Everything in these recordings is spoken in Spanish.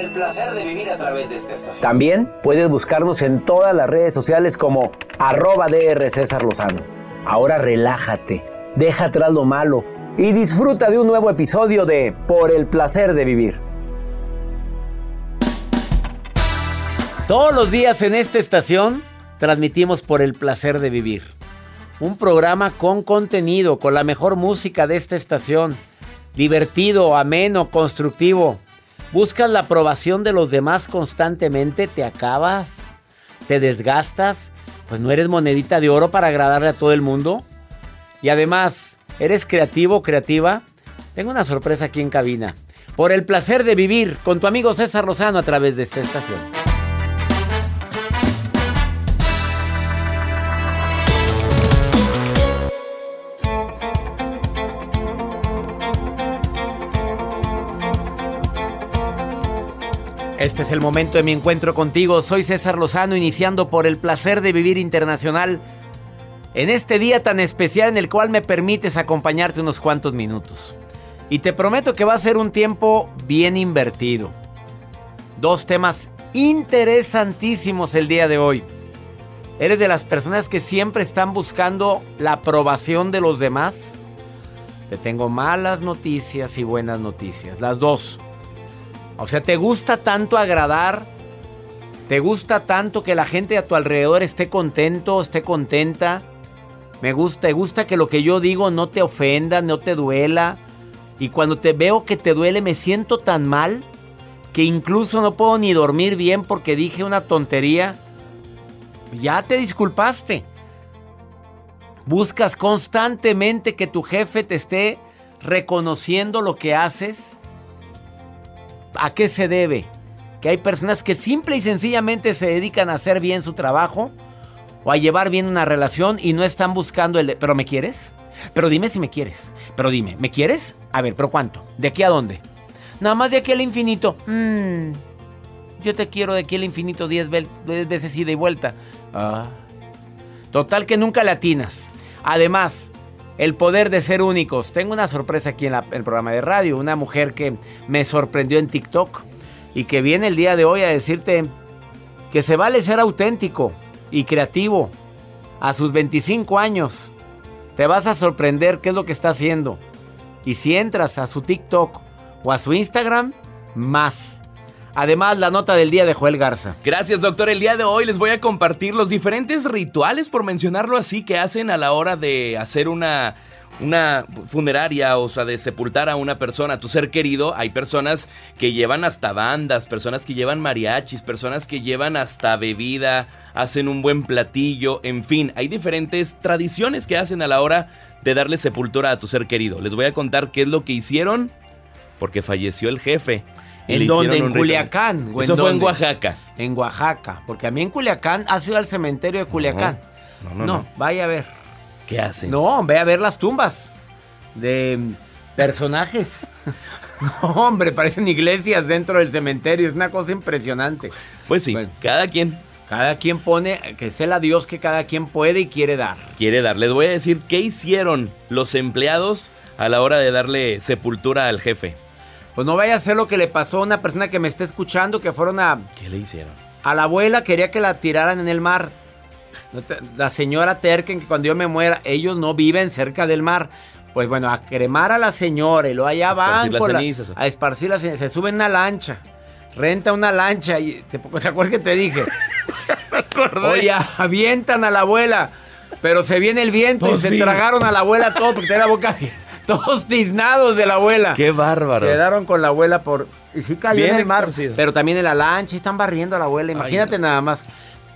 El placer de vivir a través de esta estación. También puedes buscarnos en todas las redes sociales como arroba DR César Lozano. Ahora relájate, deja atrás lo malo y disfruta de un nuevo episodio de Por el placer de vivir. Todos los días en esta estación transmitimos Por el placer de vivir. Un programa con contenido, con la mejor música de esta estación. Divertido, ameno, constructivo. Buscas la aprobación de los demás constantemente, te acabas, te desgastas, pues no eres monedita de oro para agradarle a todo el mundo. Y además, ¿eres creativo o creativa? Tengo una sorpresa aquí en cabina. Por el placer de vivir con tu amigo César Lozano a través de esta estación. Este es el momento de mi encuentro contigo. Soy César Lozano, iniciando por el placer de vivir internacional. En este día tan especial en el cual me permites acompañarte unos cuantos minutos. Y te prometo que va a ser un tiempo bien invertido. Dos temas interesantísimos el día de hoy. ¿Eres de las personas que siempre están buscando la aprobación de los demás? Te tengo malas noticias y buenas noticias, las dos. O sea, ¿te gusta tanto agradar? ¿Te gusta tanto que la gente a tu alrededor esté contento, esté contenta? Me gusta, te gusta que lo que yo digo no te ofenda, no te duela. Y cuando te veo que te duele me siento tan mal que incluso no puedo ni dormir bien porque dije una tontería. Ya te disculpaste. Buscas constantemente que tu jefe te esté reconociendo lo que haces. ¿A qué se debe? Que hay personas que simple y sencillamente se dedican a hacer bien su trabajo o a llevar bien una relación y no están buscando el... De, ¿Pero me quieres? Pero dime si me quieres. Pero dime, ¿me quieres? A ver, ¿pero cuánto? ¿De aquí a dónde? Nada más de aquí al infinito. Mm, yo te quiero de aquí al infinito 10 veces ida y vuelta. Ah. Total que nunca latinas. Además, el poder de ser únicos. Tengo una sorpresa aquí en, el programa de radio. Una mujer que me sorprendió en TikTok y que viene el día de hoy a decirte que se vale ser auténtico y creativo. A sus 25 años te vas a sorprender qué es lo que está haciendo. Y si entras a su TikTok o a su Instagram, más. Además, la nota del día de Joel Garza. Gracias, doctor. El día de hoy les voy a compartir los diferentes rituales, por mencionarlo así, que hacen a la hora de hacer una una funeraria, o sea, de sepultar a una persona, a tu ser querido, hay personas que llevan hasta bandas, personas que llevan mariachis, personas que llevan hasta bebida, hacen un buen platillo, en fin, hay diferentes tradiciones que hacen a la hora de darle sepultura a tu ser querido. Les voy a contar qué es lo que hicieron porque falleció el jefe. ¿En dónde? ¿En Culiacán? Eso fue en Oaxaca. En Oaxaca. Porque a mí en Culiacán, ¿has ido al cementerio de Culiacán? No, no, no. no. vaya a ver. ¿Qué hacen? No, ve a ver las tumbas de personajes. no, hombre, parecen iglesias dentro del cementerio. Es una cosa impresionante. Pues sí, bueno, cada quien. Cada quien pone, que sea la Dios que cada quien puede y quiere dar. Quiere dar. Les voy a decir qué hicieron los empleados a la hora de darle sepultura al jefe. Pues no vaya a ser lo que le pasó a una persona que me está escuchando, que fueron a... ¿Qué le hicieron? A la abuela quería que la tiraran en el mar. La señora Terken, que cuando yo me muera, ellos no viven cerca del mar. Pues bueno, a cremar a la señora y lo allá van las a esparcir las cenizas. Se sube en una lancha, renta una lancha y te, ¿te acuerdas que te dije? Oye, avientan a la abuela, pero se viene el viento y pues se tragaron a la abuela todo porque tenía la boca todos tiznados de la abuela. Qué bárbaro. Quedaron con la abuela por y sí cayó en el mar, pero también en la lancha están barriendo a la abuela. Imagínate nada más.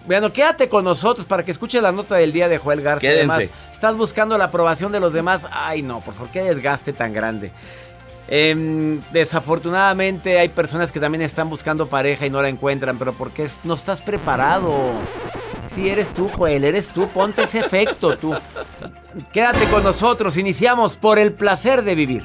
Bueno, quédate con nosotros para que escuches la nota del día de Joel García. Además, estás buscando la aprobación de los demás. Ay, no, por favor, qué desgaste tan grande. Em, desafortunadamente hay personas que también están buscando pareja y no la encuentran, pero porque no estás preparado. Si eres tú, Joel, eres tú, ponte ese efecto tú. Quédate con nosotros, iniciamos por el placer de vivir.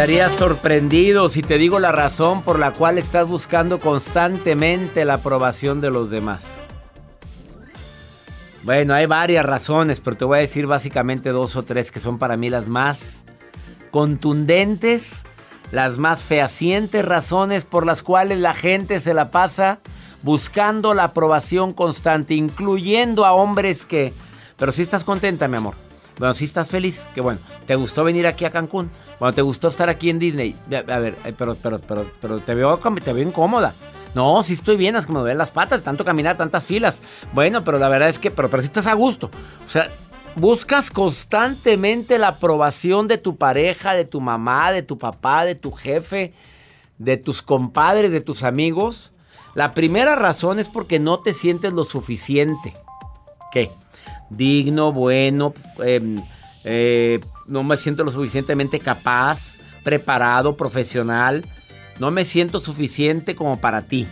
Quedarías sorprendido si te digo la razón por la cual estás buscando constantemente la aprobación de los demás. Bueno, hay varias razones, pero te voy a decir básicamente dos o tres que son para mí las más contundentes, las más fehacientes razones por las cuales la gente se la pasa buscando la aprobación constante, incluyendo a hombres que... Pero si estás contenta, mi amor. Bueno, si estás feliz, que bueno. ¿Te gustó venir aquí a Cancún? Bueno, ¿te gustó estar aquí en Disney? A ver, pero, pero, pero, pero te veo, te veo incómoda. No, sí estoy bien, es que me duelen las patas, tanto caminar, tantas filas. Bueno, pero la verdad es que, pero, pero si estás a gusto. O sea, buscas constantemente la aprobación de tu pareja, de tu mamá, de tu papá, de tu jefe, de tus compadres, de tus amigos. La primera razón es porque no te sientes lo suficiente. ¿Qué? Digno, bueno, em, eh, no me siento lo suficientemente capaz, preparado, profesional. No me siento suficiente como para ti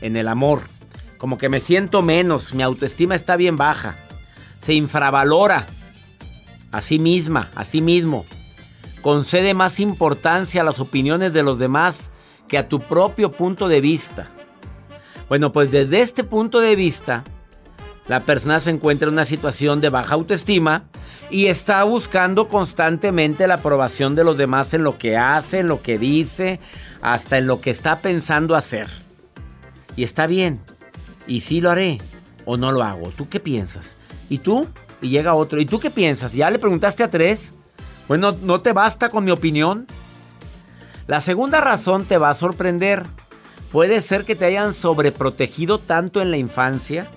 en el amor. Como que me siento menos, mi autoestima está bien baja. Se infravalora a sí misma, a sí mismo. Concede más importancia a las opiniones de los demás que a tu propio punto de vista. Bueno, pues desde este punto de vista, la persona se encuentra en una situación de baja autoestima y está buscando constantemente la aprobación de los demás en lo que hace, en lo que dice, hasta en lo que está pensando hacer. Y está bien. Y sí lo haré o no lo hago. ¿Tú qué piensas? ¿Y tú? Y llega otro. ¿Y tú qué piensas? ¿Ya le preguntaste a tres? Bueno, ¿no te basta con mi opinión? La segunda razón te va a sorprender. Puede ser que te hayan sobreprotegido tanto en la infancia.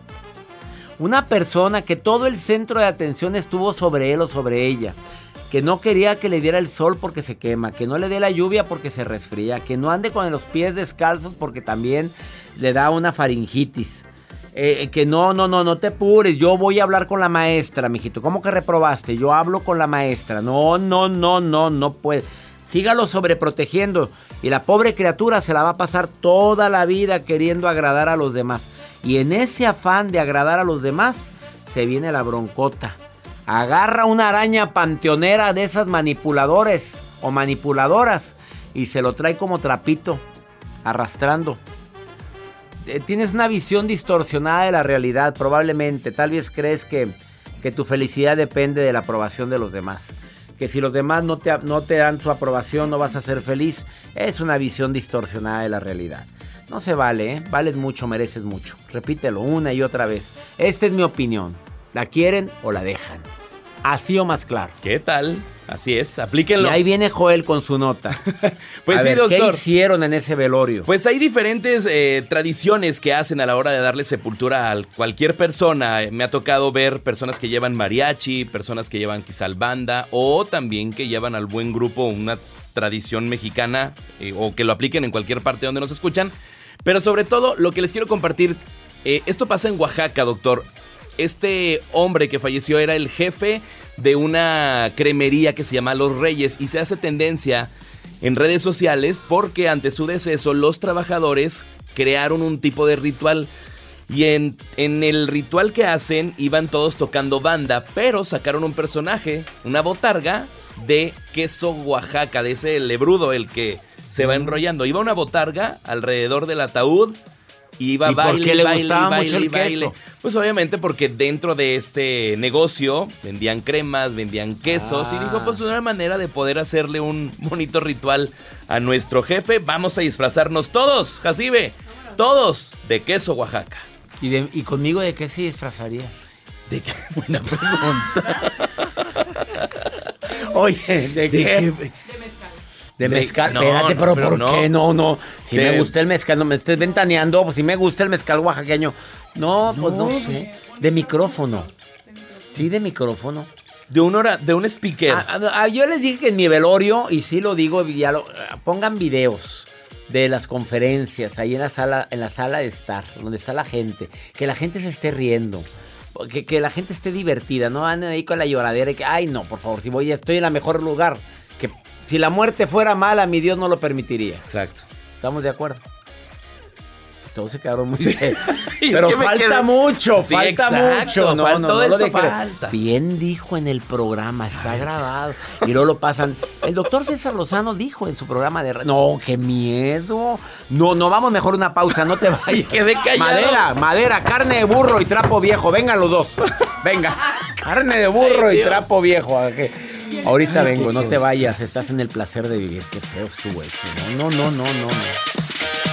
Una persona que todo el centro de atención estuvo sobre él o sobre ella. Que no quería que le diera el sol porque se quema. Que no le dé la lluvia porque se resfría. Que no ande con los pies descalzos porque también le da una faringitis. Eh, que no, no, no, no te apures. Yo voy a hablar con la maestra, mijito. ¿Cómo que reprobaste? Yo hablo con la maestra. No, no, no, no, no puede. Sígalo sobreprotegiendo. Y la pobre criatura se la va a pasar toda la vida queriendo agradar a los demás. Y en ese afán de agradar a los demás, se viene la broncota. Agarra una araña panteonera de esas manipuladores o manipuladoras y se lo trae como trapito, arrastrando. Eh, tienes una visión distorsionada de la realidad, probablemente. Tal vez crees que, que tu felicidad depende de la aprobación de los demás. Que si los demás no te, no te dan su aprobación no vas a ser feliz. Es una visión distorsionada de la realidad. No se vale, ¿eh? Vales mucho, mereces mucho. Repítelo una y otra vez. Esta es mi opinión. ¿La quieren o la dejan? Así o más claro. ¿Qué tal? Así es, aplíquenlo. Y ahí viene Joel con su nota. pues A sí, ver, doctor. ¿Qué hicieron en ese velorio? Pues hay diferentes eh, tradiciones que hacen a la hora de darle sepultura a cualquier persona. Me ha tocado ver personas que llevan mariachi, personas que llevan quizá banda o también que llevan al buen grupo una tradición mexicana eh, o que lo apliquen en cualquier parte donde nos escuchan. Pero sobre todo lo que les quiero compartir, eh, esto pasa en Oaxaca, doctor. Este hombre que falleció era el jefe de una cremería que se llama Los Reyes y se hace tendencia en redes sociales porque ante su deceso los trabajadores crearon un tipo de ritual. Y en, en, el ritual que hacen iban todos tocando banda, pero sacaron un personaje, una botarga de queso Oaxaca, de ese lebrudo, el que se va enrollando. Iba una botarga alrededor del ataúd. Iba ¿Y por baile, qué le baile, gustaba baile, mucho el baile. queso? Pues obviamente porque dentro de este negocio vendían cremas, vendían quesos y Ah. dijo pues una manera de poder hacerle un bonito ritual a nuestro jefe. Vamos a disfrazarnos todos, Jacibe, todos de queso Oaxaca. ¿Y, de- y conmigo de qué se disfrazaría? ¿De qué? Buena pregunta. Oye, ¿de, qué? De- mezcal. no, Espérate, pero ¿por no. qué? No, no. Si De- me gusta el mezcal, no me estés ventaneando. Pues si me gusta el mezcal oaxaqueño. No, pues no, sé. De micrófono. Sí, de micrófono. De un hora, de un speaker. Ah, ah, ah, yo les dije que en mi velorio, y sí lo digo, ya lo- pongan videos de las conferencias ahí en la sala, en la sala de estar, donde está la gente, que la gente se esté riendo. Que, que la gente esté divertida, no anden ahí con la lloradera y que, ay no, por favor, si voy, estoy en el mejor lugar. Si la muerte fuera mala, mi Dios no lo permitiría. Exacto. ¿Estamos de acuerdo? Todos se quedaron muy serios. Y es Pero que falta quedé- mucho, Sí, falta exacto, mucho. No, no, todo no lo falta. Bien dijo en el programa, está grabado. Y luego lo pasan. El doctor César Lozano dijo en su programa de... No, qué miedo. No, no, vamos mejor una pausa, no te vayas. Quedé. Madera, madera, carne de burro y trapo viejo. Vengan los dos. Venga. Carne de burro Ay, y Dios. trapo viejo. Ahorita Ay, vengo, no te vayas. Estás en el placer de vivir. Qué feo estuvo eso. No, no, no, no, no. no.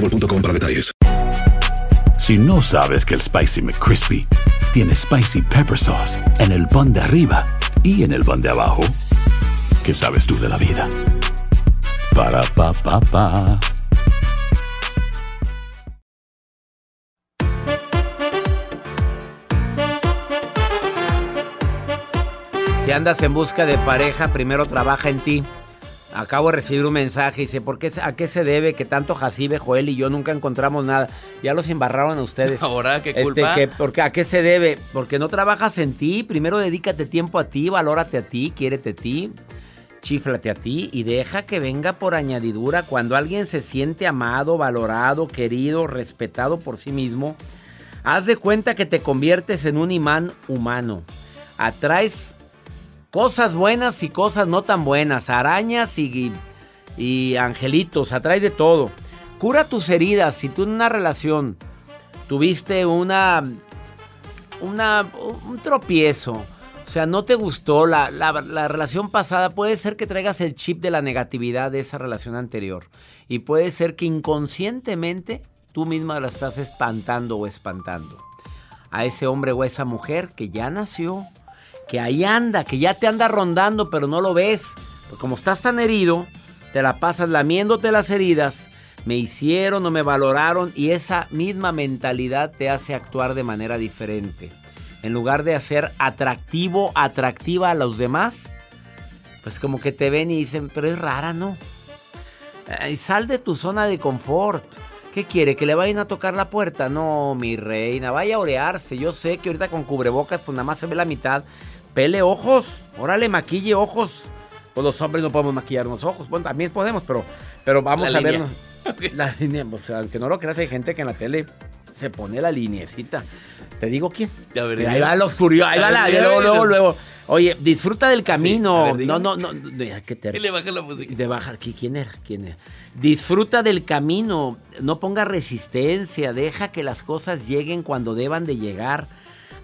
boostmobile.com para detalles. Si no sabes que el Spicy McCrispy tiene Spicy Pepper Sauce en el pan de arriba y en el pan de abajo, ¿qué sabes tú de la vida? Para, pa, pa, pa. Si andas en busca de pareja, primero trabaja en ti. Acabo de recibir un mensaje y dice, ¿por qué, ¿a qué se debe que tanto Jacibe, Joel y yo nunca encontramos nada? Ya los embarraron a ustedes. Ahora, ¿qué Este, culpa? que- porque, ¿A qué se debe? Porque no trabajas en ti. Primero dedícate tiempo a ti, valórate a ti, quiérete a ti, chíflate a ti y deja que venga por añadidura. Cuando alguien se siente amado, valorado, querido, respetado por sí mismo, haz de cuenta que te conviertes en un imán humano. Atraes cosas buenas y cosas no tan buenas, arañas y, y angelitos, atrae de todo. Cura tus heridas. Si tú en una relación tuviste una, una un tropiezo, o sea, no te gustó la, la- la relación pasada, puede ser que traigas el chip de la negatividad de esa relación anterior. Y puede ser que inconscientemente tú misma la estás espantando o espantando. A ese hombre o esa mujer que ya nació, que ahí anda, que ya te anda rondando, pero no lo ves. Como estás tan herido, te la pasas lamiéndote las heridas. Me hicieron o me valoraron y esa misma mentalidad te hace actuar de manera diferente. En lugar de hacer atractivo, atractiva a los demás, pues como que te ven y dicen, pero es rara, ¿no? Ay, sal de tu zona de confort. ¿Qué quiere? ¿Que le vayan a tocar la puerta? No, mi reina, vaya a orearse. Yo sé que ahorita con cubrebocas, pues nada más se ve la mitad. Pele ojos, órale, maquille ojos. Pues los hombres no podemos maquillarnos ojos. Bueno, también podemos, pero, pero vamos La a línea. vernos. La línea, pues aunque no lo creas, hay gente que en la tele se pone la lineecita. Te digo quién. A ver, Mira, ahí va los curiosos, ahí va la, luego, luego, luego. Oye, disfruta del camino. ver, dígame. no, no, no, ¿qué te Y le baja la música. de bajar, ¿qui- ¿quién era? ¿Quién era? Disfruta del camino, no ponga resistencia, deja que las cosas lleguen cuando deban de llegar.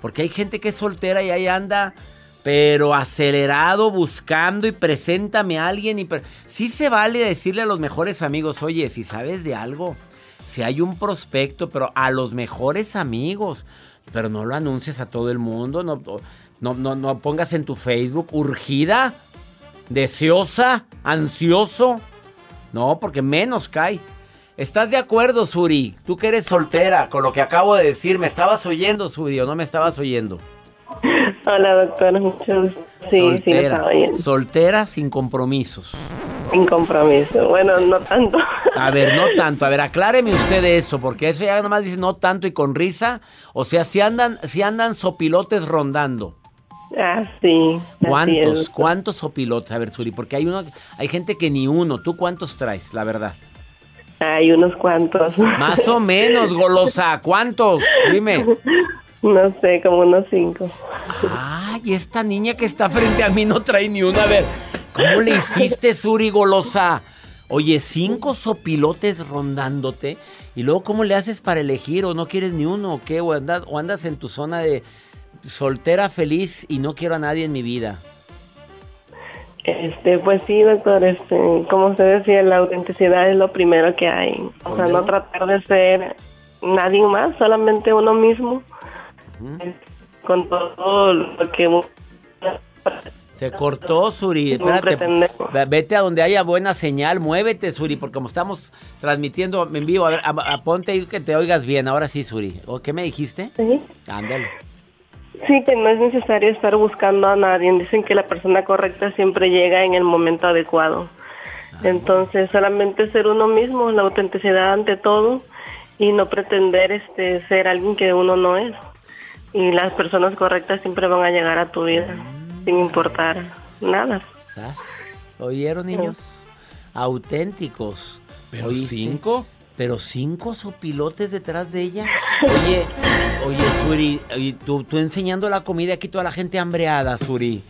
Porque hay gente que es soltera y ahí anda, pero acelerado, buscando y preséntame a alguien. Y sí se vale decirle a los mejores amigos, oye, si sabes de algo, si hay un prospecto, pero a los mejores amigos. Pero no lo anuncies a todo el mundo, no, no, no, no pongas en tu Facebook urgida deseosa, ansioso. No, porque menos cae. ¿Estás de acuerdo, Suri? Tú que eres soltera, con lo que acabo de decir, ¿me estabas oyendo, Suri, o no me estabas oyendo? Hola, doctora. Mucho gusto. Sí, sí, soltera, oyendo. soltera sin compromisos. Sin compromiso. Bueno, no tanto. A ver, no tanto. A ver, acláreme usted eso, porque eso ya nomás dice no tanto y con risa. O sea, si andan, si andan sopilotes rondando. Ah, sí. así ¿Cuántos? es. ¿Cuántos sopilotes? A ver, Suri, porque hay uno, hay gente que ni uno. ¿Tú cuántos traes, la verdad? Hay unos cuantos. Más o menos, golosa. ¿Cuántos? Dime. No sé, como unos cinco. Ay, esta niña que está frente a mí no trae ni una. A ver, ¿cómo le hiciste, Suri Golosa? Oye, cinco sopilotes rondándote. Y luego, ¿cómo le haces para elegir? ¿O no quieres ni uno? ¿O qué? ¿O andas, o andas en tu zona de soltera feliz y no quiero a nadie en mi vida? Este, pues sí, doctor, este, como usted decía, la autenticidad es lo primero que hay. O sea, no tratar de ser nadie más, solamente uno mismo. Con todo lo que Se cortó, Suri. No Espérate. Vete a donde haya buena señal. Muévete, Suri, porque como estamos transmitiendo en vivo, a ver, a- a- ponte ahí que te oigas bien. Ahora sí, Suri. ¿O qué me dijiste? Sí. Ándale. Sí, que no es necesario estar buscando a nadie. Dicen que la persona correcta siempre llega en el momento adecuado. Entonces, solamente ser uno mismo, la autenticidad ante todo y no pretender este ser alguien que uno no es. Y las personas correctas siempre van a llegar a tu vida, sin importar nada. Sas. ¿Oyeron, niños? Auténticos. ¿Pero ¿Oíste? cinco? Pero cinco sopilotes detrás de ella. Oye, oye, Suri, oye, tú, tú enseñando la comida aquí toda la gente hambreada, Suri.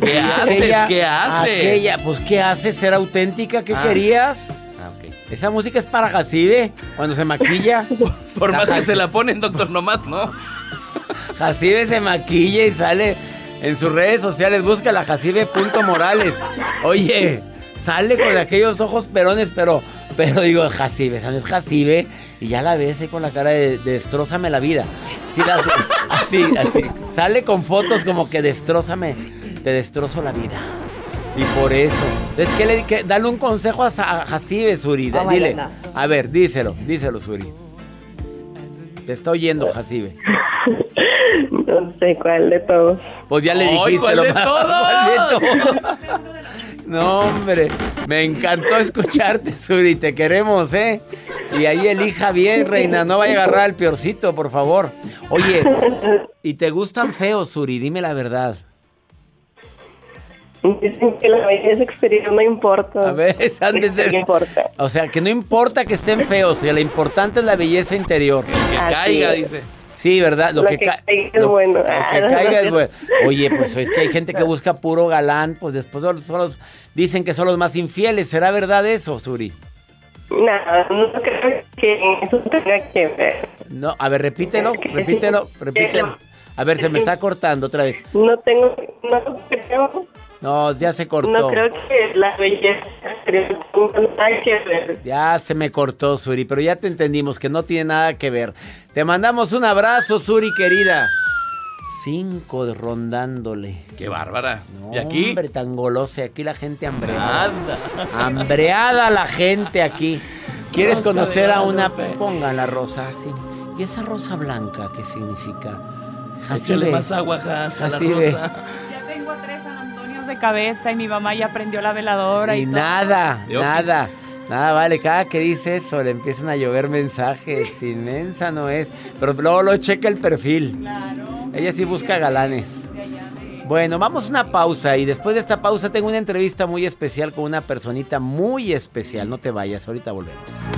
¿Qué haces? ¿Qué haces? Aquella, pues, ¿qué haces? ¿Ser auténtica? ¿Qué Ah. querías? Ah, ok. Esa música es para Jacibe, cuando se maquilla. Por La más que se la ponen, doctor, nomás, ¿no? Jacibe se maquilla y sale en sus redes sociales. Busca la Jacibe.morales. Oye, sale con aquellos ojos perones, pero, pero digo, Jacibe, esa no es Jacibe. Y ya la ves ahí con la cara de, de destrózame la vida. Sí, la- así, así. Sale con fotos como que destrózame, te destrozo la vida. Y por eso. Entonces, ¿qué le qué- Dale un consejo a, a Jacibe, Suri. Oh Dile. A ver, díselo, díselo, Suri. Te está oyendo, Jacibe. No sé cuál de todos. Pues ya le ¡Ay, dijiste cuál lo de más- todos! ¿Cuál de todos? No, hombre, me encantó escucharte, Suri, te queremos, ¿eh? Y ahí elija bien, reina, no vaya a agarrar al peorcito, por favor. Oye, ¿y te gustan feos, Suri? Dime la verdad. Dicen que la belleza exterior no importa. A ver, han de ser- No importa. O sea, que no importa que estén feos, que lo importante es la belleza interior. Que Así caiga, es. dice. Sí, ¿verdad? Lo que ca- caiga es bueno. Lo que Ah, no, caiga no, es no. bueno. Oye, pues es que hay gente que busca puro galán, pues después son, son los, dicen que son los más infieles. ¿Será verdad eso, Suri? Nada, no creo que eso tenga que ver. No, a ver, repítelo, repítelo, repítelo. A ver, se me está cortando otra vez. No tengo, no creo, No, ya se cortó. no creo que la belleza nada que ver. Ya se me cortó, Suri, pero ya te entendimos que no tiene nada que ver. Te mandamos un abrazo, Suri, querida. Cinco de rondándole. ¡Qué bárbara! No, ¿Y aquí? Hombre, tan golosa. Aquí la gente hambreada. Anda. Hambreada la gente aquí. ¿Quieres Rosa conocer a una? Pongan la rosa así. ¿Y esa rosa blanca qué significa? Échale Jacibe. más agua, a la rosa. De cabeza y mi mamá ya prendió la veladora y, nada, nada. Nada, vale, cada que dice eso le empiezan a llover mensajes. Inmensa no es. Pero luego lo checa el perfil. Claro. Ella sí busca galanes. Bueno, vamos a una pausa y después de esta pausa tengo una entrevista muy especial con una personita muy especial. No te vayas, ahorita volvemos.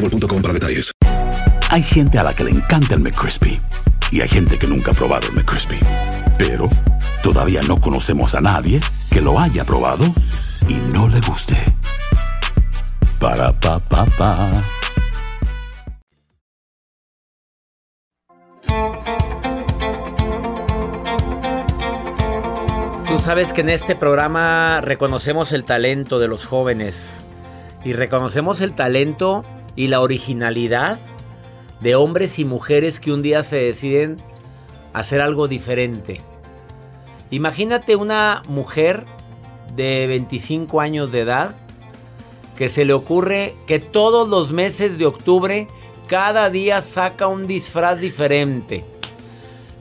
boostmobile.com para detalles. Hay gente a la que le encanta el McCrispy y hay gente que nunca ha probado el McCrispy. Pero todavía no conocemos a nadie que lo haya probado y no le guste. Para pa pa pa. Tú sabes que en este programa reconocemos el talento de los jóvenes y reconocemos el talento y la originalidad de hombres y mujeres que un día se deciden hacer algo diferente. Imagínate una mujer de 25 años de edad que se le ocurre que todos los meses de octubre cada día saca un disfraz diferente.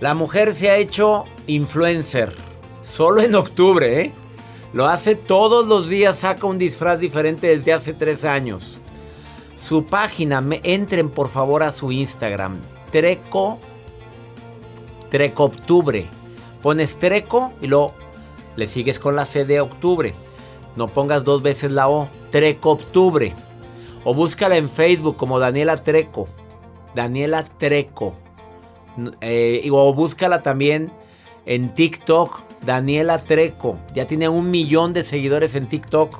La mujer se ha hecho influencer solo en octubre, ¿eh? Lo hace todos los días, saca un disfraz diferente desde hace tres años. Su página, entren por favor a su Instagram, Treco, Treco Octubre. Pones Treco y luego le sigues con la C de octubre. No pongas dos veces la O, Treco Octubre. O búscala en Facebook como Daniela Treco. Daniela Treco. Eh, o búscala también en TikTok. Daniela Treco. Ya tiene un millón de seguidores en TikTok.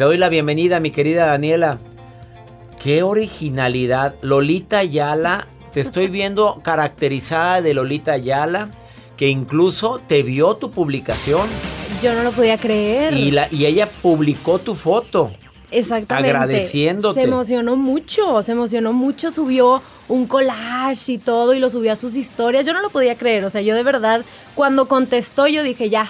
Te doy la bienvenida, mi querida Daniela. Qué originalidad. Lolita Ayala. Te estoy viendo caracterizada de Lolita Ayala. Que incluso te vio tu publicación. Yo no lo podía creer. Y, la, y ella publicó tu foto. Exactamente. Agradeciéndote. Se emocionó mucho, se emocionó mucho, subió un collage y todo y lo subió a sus historias. Yo no lo podía creer, o sea, yo de verdad, cuando contestó yo dije, ya,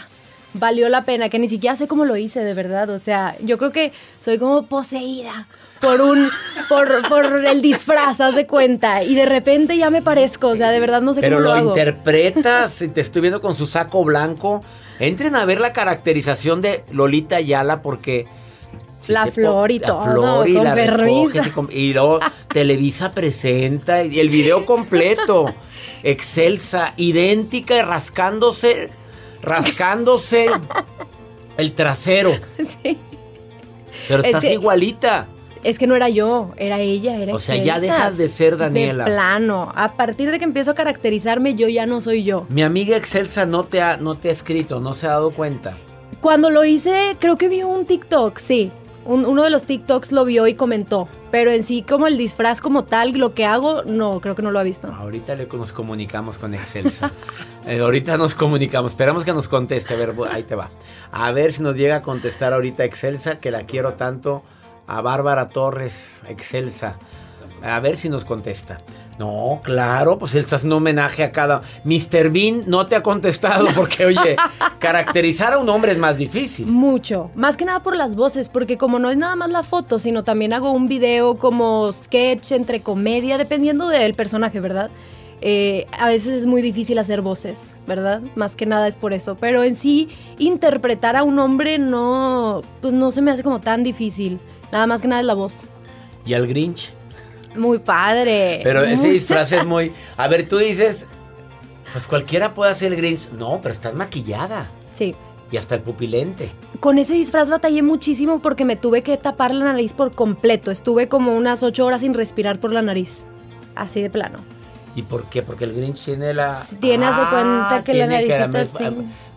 valió la pena, que ni siquiera sé cómo lo hice, de verdad. O sea, yo creo que soy como poseída por un, por, por el disfraz, haz de cuenta. Y de repente ya me parezco, o sea, de verdad no sé Pero cómo lo, lo hago. interpretas, te estoy viendo con su saco blanco. Entren a ver la caracterización de Lolita Ayala porque... si La flor y la todo, flor y con la y, com- y luego Televisa presenta y el video completo. Excelsa, idéntica y rascándose, rascándose el trasero. Sí. Pero Es estás que- igualita. Es que no era yo, era ella, era O sea, ya dejas de ser Daniela. De plano. A partir de que empiezo a caracterizarme, yo ya no soy yo. Mi amiga Excelsa no te ha, no te ha escrito, no se ha dado cuenta. Cuando lo hice, creo que vio un TikTok, sí. Un- uno de los TikToks lo vio y comentó. Pero en sí, como el disfraz como tal, lo que hago, no, creo que no lo ha visto. Ahorita le- nos comunicamos con Excelsa. Eh, ahorita nos comunicamos. Esperamos que nos conteste. A ver, ahí te va. A ver si nos llega a contestar ahorita Excelsa, que la quiero tanto. A Bárbara Torres, Excelsa. A ver si nos contesta. No, claro, pues él está haciendo un homenaje a cada. Mr. Bean no te ha contestado porque, oye, caracterizar a un hombre es más difícil. Mucho. Más que nada por las voces, porque como no es nada más la foto, sino también hago un video como sketch entre comedia, dependiendo del personaje, ¿verdad? Eh, a veces es muy difícil hacer voces, ¿verdad? Más que nada es por eso. Pero en sí, interpretar a un hombre no, pues no se me hace como tan difícil. Nada más que nada es la voz. ¿Y al Grinch? Muy padre. Pero ese disfraz es muy. A ver, tú dices. Pues cualquiera puede hacer el Grinch. No, pero estás maquillada. Sí. Y hasta el pupilente. Con ese disfraz batallé muchísimo porque me tuve que tapar la nariz por completo. Estuve como unas ocho horas sin respirar por la nariz. Así de plano. ¿Y por qué? Porque el Grinch tiene la. Tiene, haz de cuenta que la naricita así.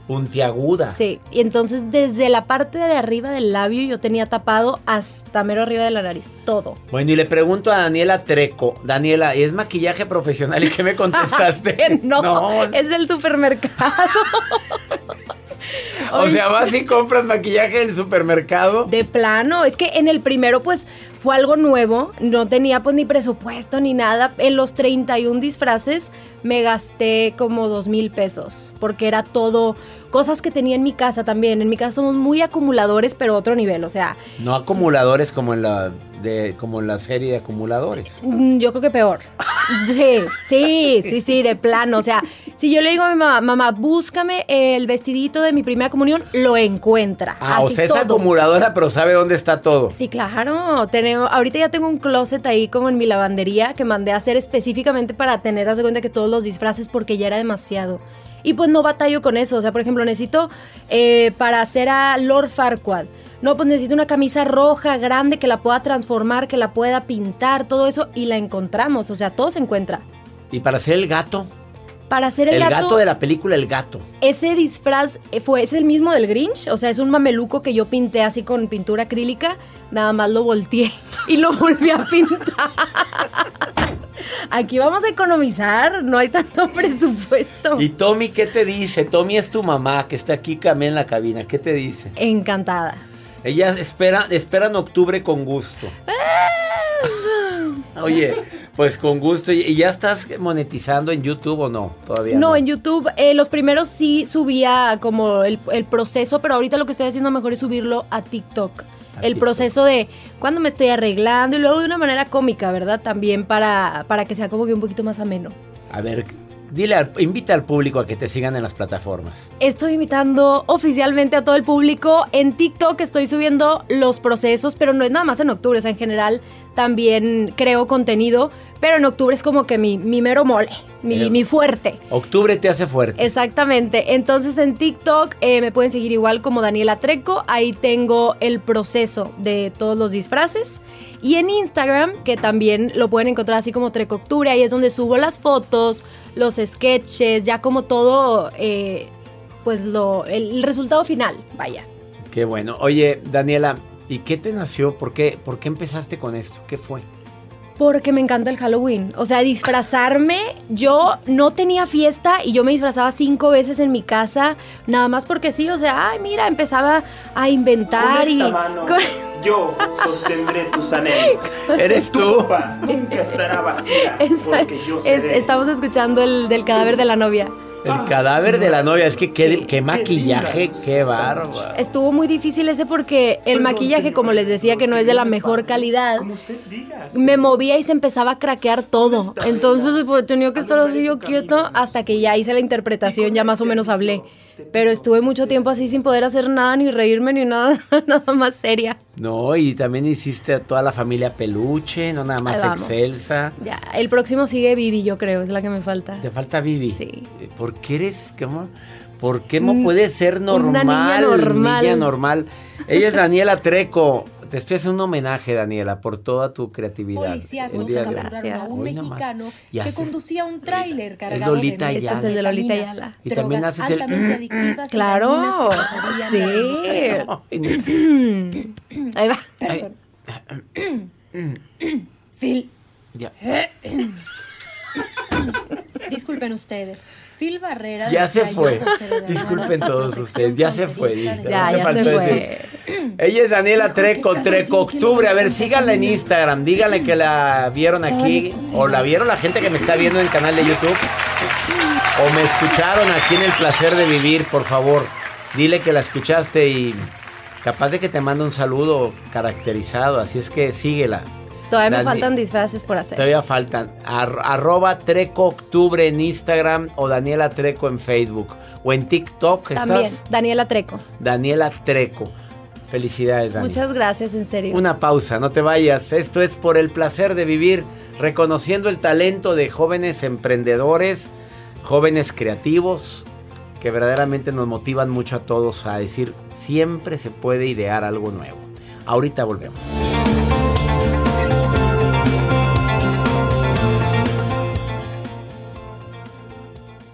Puntiaguda. Sí, y entonces desde la parte de arriba del labio yo tenía tapado hasta mero arriba de la nariz, todo. Bueno, y le pregunto a Daniela Treco. Daniela, ¿es maquillaje profesional? ¿Y qué me contestaste? no, es del supermercado. O sea, vas y compras maquillaje del supermercado. De plano, es que en el primero pues fue algo nuevo, no tenía pues ni presupuesto ni nada. En los 31 disfraces me gasté como dos mil pesos, porque era todo cosas que tenía en mi casa también. En mi casa somos muy acumuladores, pero otro nivel, o sea, No acumuladores como en la de como en la serie de acumuladores. Mm, Yo creo que peor. Sí, sí, sí, sí, de plano. O sea, si yo le digo a mi mamá, mamá, búscame el vestidito de mi primera comunión, lo encuentra. Ah, o sea, es acumuladora, pero sabe dónde está todo. Sí, claro. Tenemos, ahorita ya tengo un closet ahí como en mi lavandería que mandé a hacer específicamente para tener, haz de cuenta que todos los disfraces porque ya era demasiado. Y pues no batallo con eso. O sea, por ejemplo, necesito eh, para hacer a Lord Farquaad. No, pues necesito una camisa roja grande que la pueda transformar, que la pueda pintar, todo eso. Y la encontramos. O sea, todo se encuentra. Y para hacer el gato. Para hacer el, El gato, gato de la película El Gato. ese disfraz eh, fue, es el mismo del Grinch, o sea, es un mameluco que yo pinté así con pintura acrílica, nada más lo volteé y lo volví a pintar. Aquí vamos a economizar, no hay tanto presupuesto. ¿Y Tommy qué te dice? Tommy es tu mamá que está aquí también en la cabina. ¿Qué te dice? Encantada. Ella espera, espera en octubre con gusto. Oye, pues con gusto. ¿Y ya estás monetizando en YouTube o no? Todavía no. No, en YouTube eh, los primeros sí subía como el, el proceso, pero ahorita lo que estoy haciendo mejor es subirlo a TikTok. el proceso de cuando me estoy arreglando y luego de una manera cómica, ¿verdad? También para, para que sea como que un poquito más ameno. A ver, dile, al- invita al público a que te sigan en las plataformas. Estoy invitando oficialmente a todo el público. En TikTok estoy subiendo los procesos, pero no es nada más en octubre. O sea, en general también creo contenido, pero en octubre es como que mi, mi mero mole, mi, mi fuerte. Octubre te hace fuerte. Exactamente. Entonces en TikTok eh, me pueden seguir igual como Daniela Treco. Ahí tengo el proceso de todos los disfraces. Y en Instagram, que también lo pueden encontrar así como Treco Octubre, ahí es donde subo las fotos, los sketches, ya como todo eh, pues lo, el, el resultado final, vaya. Qué bueno. Oye, Daniela, ¿y qué te nació? ¿Por qué, ¿Por qué empezaste con esto? ¿Qué fue? Porque me encanta el Halloween. O sea, disfrazarme. Yo no tenía fiesta y yo me disfrazaba cinco veces en mi casa, nada más porque sí. O sea, ay, mira, empezaba a inventar Con y. esta mano, con- yo sostendré tus anhelos. Eres tú. nunca estará vacía. Esa- porque yo es- seré. estamos escuchando el del cadáver de la novia. El cadáver de la novia. Es que qué, qué maquillaje, qué bárbaro. Estuvo muy difícil ese porque el maquillaje, como les decía, que no es de la mejor calidad, me movía y se empezaba a craquear todo. Entonces pues, tenía que estar así yo quieto hasta que ya hice la interpretación, ya más o menos hablé. Pero estuve mucho tiempo así sin poder hacer nada, ni reírme, ni nada, nada más seria. No, y también hiciste a toda la familia peluche, no nada más excelsa. Ya, el próximo sigue Vivi, yo creo, es la que me falta. Te falta Vivi. Sí. ¿Por qué eres, cómo? ¿Por qué no Mm, puedes ser una normal? niña normal. niña normal. Ella es Daniela Treco. Te estoy haciendo un homenaje, Daniela, por toda tu creatividad. Policíacos el día de hoy. capturaron a un Hoy mexicano que haces- conducía un tráiler cargado Lolita de. Este es el de Lolita Ayala. Y también haces el- Claro, sí. Ahí va. Phil, Ya. disculpen ustedes. Phil Barrera. Ya se fue. Disculpen todos ustedes. Ya se fue. Ya, Te ya faltó se decir. fue. Ella es Daniela Treco, Treco Octubre. A ver, síganla en Instagram. Díganle que la vieron aquí. O la vieron la gente que me está viendo en el canal de YouTube. O me escucharon aquí en El Placer de Vivir, por favor. Dile que la escuchaste y capaz de que te mande un saludo caracterizado. Así es que síguela. Todavía me faltan disfraces por hacer. Todavía faltan. Ar- arroba Treco Octubre en Instagram o Daniela Treco en Facebook. O en TikTok. ¿estás? También, Daniela Treco. Daniela Treco. Felicidades, Dani. Muchas gracias, en serio. Una pausa, no te vayas. Esto es por el placer de vivir, reconociendo el talento de jóvenes emprendedores, jóvenes creativos, que verdaderamente nos motivan mucho a todos a decir, siempre se puede idear algo nuevo. Ahorita volvemos.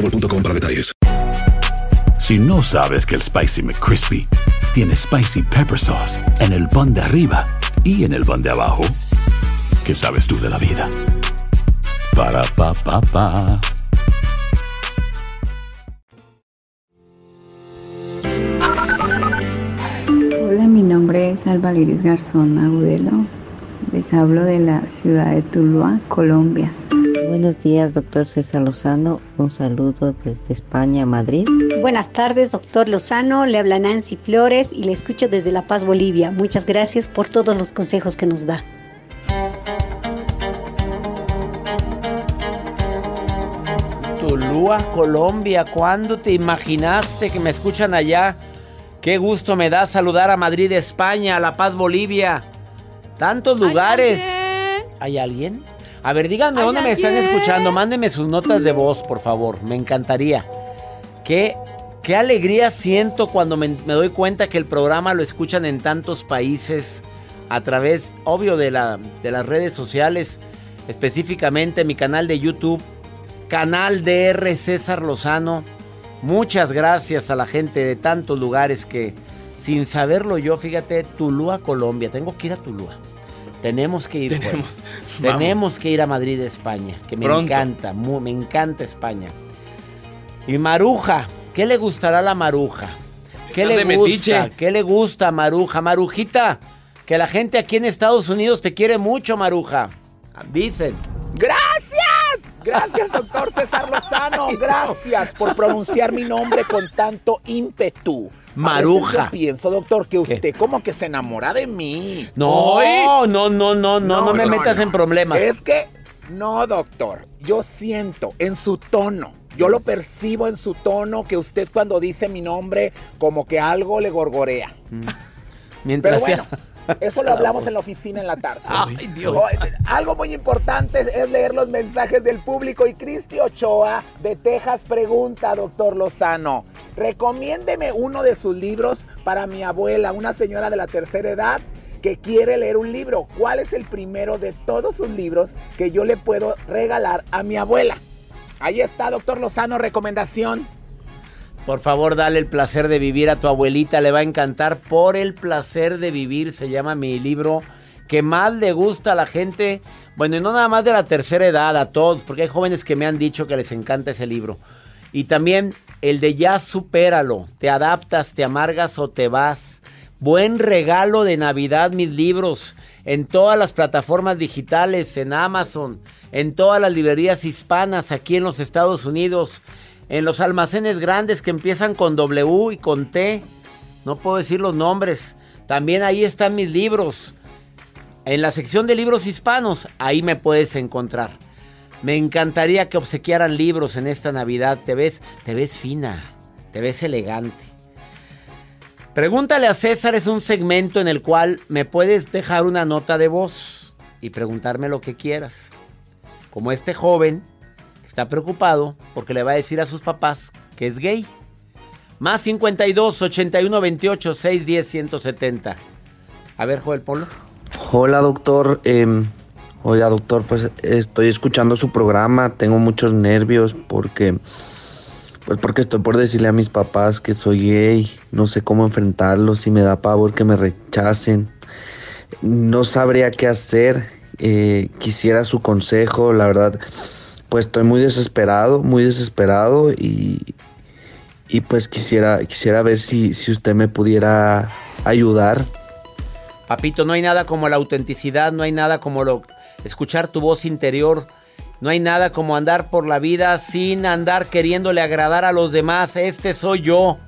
boostmobile.com para detalles. Si no sabes que el Spicy McCrispy tiene Spicy Pepper Sauce en el pan de arriba y en el pan de abajo, ¿qué sabes tú de la vida? Para, pa, pa, pa. Hola, mi nombre es Alba Liris Garzón Agudelo. Les hablo de la ciudad de Tuluá, Colombia. Buenos días, doctor César Lozano. Un saludo desde España, Madrid. Buenas tardes, doctor Lozano. Le habla Nancy Flores y le escucho desde La Paz, Bolivia. Muchas gracias por todos los consejos que nos da. Tulúa, Colombia, ¿cuándo te imaginaste que me escuchan allá? Qué gusto me da saludar a Madrid, España, a La Paz, Bolivia. Tantos lugares. ¿Hay alguien? A ver, díganme ¿Hay dónde me están escuchando. Mándenme sus notas de voz, por favor. Me encantaría. Qué, qué alegría siento cuando me, me doy cuenta que el programa lo escuchan en tantos países a través, obvio, de, la, de las redes sociales, específicamente mi canal de YouTube, canal DR César Lozano. Muchas gracias a la gente de tantos lugares que, sin saberlo yo, fíjate, Tulúa, Colombia. Tengo que ir a Tulúa. Tenemos que ir. pues. Tenemos. Tenemos que ir a Madrid, España, que me Pronto. encanta, me encanta España. Y Maruja, ¿Qué le gustará a la maruja? ¿Qué le gusta? metiche. ¿Qué le gusta, Maruja? Marujita, que la gente aquí en Estados Unidos te quiere mucho, Maruja. Dicen. ¡Gracias! Gracias, doctor César Lozano. Gracias por pronunciar mi nombre con tanto ímpetu. Maruja. Yo pienso, doctor, que usted como que se enamora de mí. No, no, no, no, no, no, me metas en problemas. Es que, no, doctor. Yo siento en su tono. Yo lo percibo en su tono que usted cuando dice mi nombre como que algo le gorgorea. Mientras Pero bueno, sea- eso lo hablamos en la oficina en la tarde. Ay, Dios. Algo muy importante es- es leer los mensajes del público y Cristi Ochoa de Texas pregunta, doctor Lozano, recomiéndeme uno de sus libros para mi abuela, una señora de la tercera edad que quiere leer un libro. ¿Cuál es el primero de todos sus libros que yo le puedo regalar a mi abuela? Ahí está, doctor Lozano, recomendación. Por favor, dale el placer de vivir a tu abuelita, le va a encantar. Por el placer de vivir se llama mi libro que más le gusta a la gente. Bueno, y no nada más de la tercera edad, a todos, porque hay jóvenes que me han dicho que les encanta ese libro. Y también el de Ya supéralo, te adaptas, te amargas o te vas. Buen regalo de Navidad, mis libros, en todas las plataformas digitales, en Amazon, en todas las librerías hispanas aquí en los Estados Unidos, en los almacenes grandes que empiezan con W y con T. No puedo decir los nombres. También ahí están mis libros. En la sección de libros hispanos, ahí me puedes encontrar. Me encantaría que obsequiaran libros en esta Navidad. Te ves, te ves fina, te ves elegante. Pregúntale a César es un segmento en el cual me puedes dejar una nota de voz y preguntarme lo que quieras. Como este joven está preocupado porque le va a decir a sus papás que es gay. Más 52 81 28 610 170. A ver, Joel Polo. Hola doctor, Em, oiga doctor, pues estoy escuchando su programa, tengo muchos nervios porque, pues porque estoy por decirle a mis papás que soy gay, no sé cómo enfrentarlos y me da pavor que me rechacen, no sabría qué hacer, eh, quisiera su consejo, la verdad, pues estoy muy desesperado, muy desesperado y, y pues quisiera, quisiera ver si, si usted me pudiera ayudar. Papito, no hay nada como la autenticidad, no hay nada como lo, escuchar tu voz interior, no hay nada como andar por la vida sin andar queriéndole agradar a los demás. Este soy yo.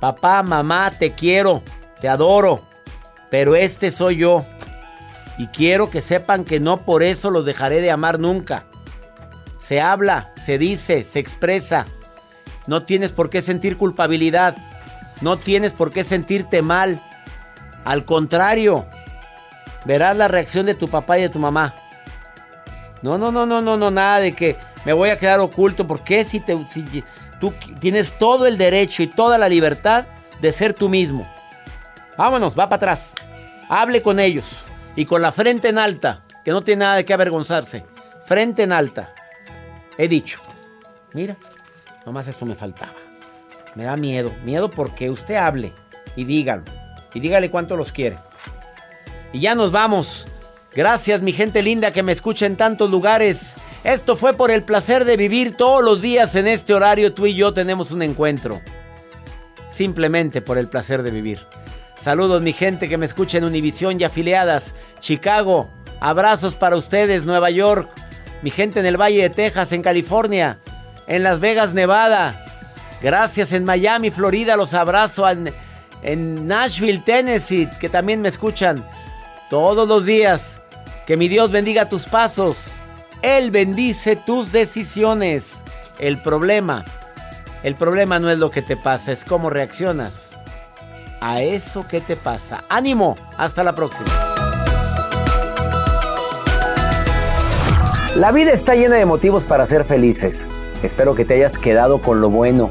Papá, mamá, te quiero, te adoro, pero este soy yo. Y quiero que sepan que no por eso los dejaré de amar nunca. Se habla, se dice, se expresa. No tienes por qué sentir culpabilidad. No tienes por qué sentirte mal. Al contrario, verás la reacción de tu papá y de tu mamá. No, no, no, no, no, no, nada de que me voy a quedar oculto. Porque si, te, si tú tienes todo el derecho y toda la libertad de ser tú mismo? Vámonos, va para atrás. Hable con ellos. Y con la frente en alta, que no tiene nada de qué avergonzarse. Frente en alta. He dicho. Mira, nomás eso me faltaba. Me da miedo. Miedo porque usted hable y dígalo. Y dígale cuánto los quiere. Y ya nos vamos. Gracias mi gente linda que me escucha en tantos lugares. Esto fue por el placer de vivir todos los días en este horario. Tú y yo tenemos un encuentro. Simplemente por el placer de vivir. Saludos mi gente que me escucha en Univisión y afiliadas. Chicago. Abrazos para ustedes. Nueva York. Mi gente en el Valle de Texas, en California. En Las Vegas, Nevada. Gracias en Miami, Florida. Los abrazo en, en Nashville, Tennessee, que también me escuchan todos los días. Que mi Dios bendiga tus pasos. Él bendice tus decisiones. El problema, el problema no es lo que te pasa, es cómo reaccionas a eso que te pasa. Ánimo, hasta la próxima. La vida está llena de motivos para ser felices. Espero que te hayas quedado con lo bueno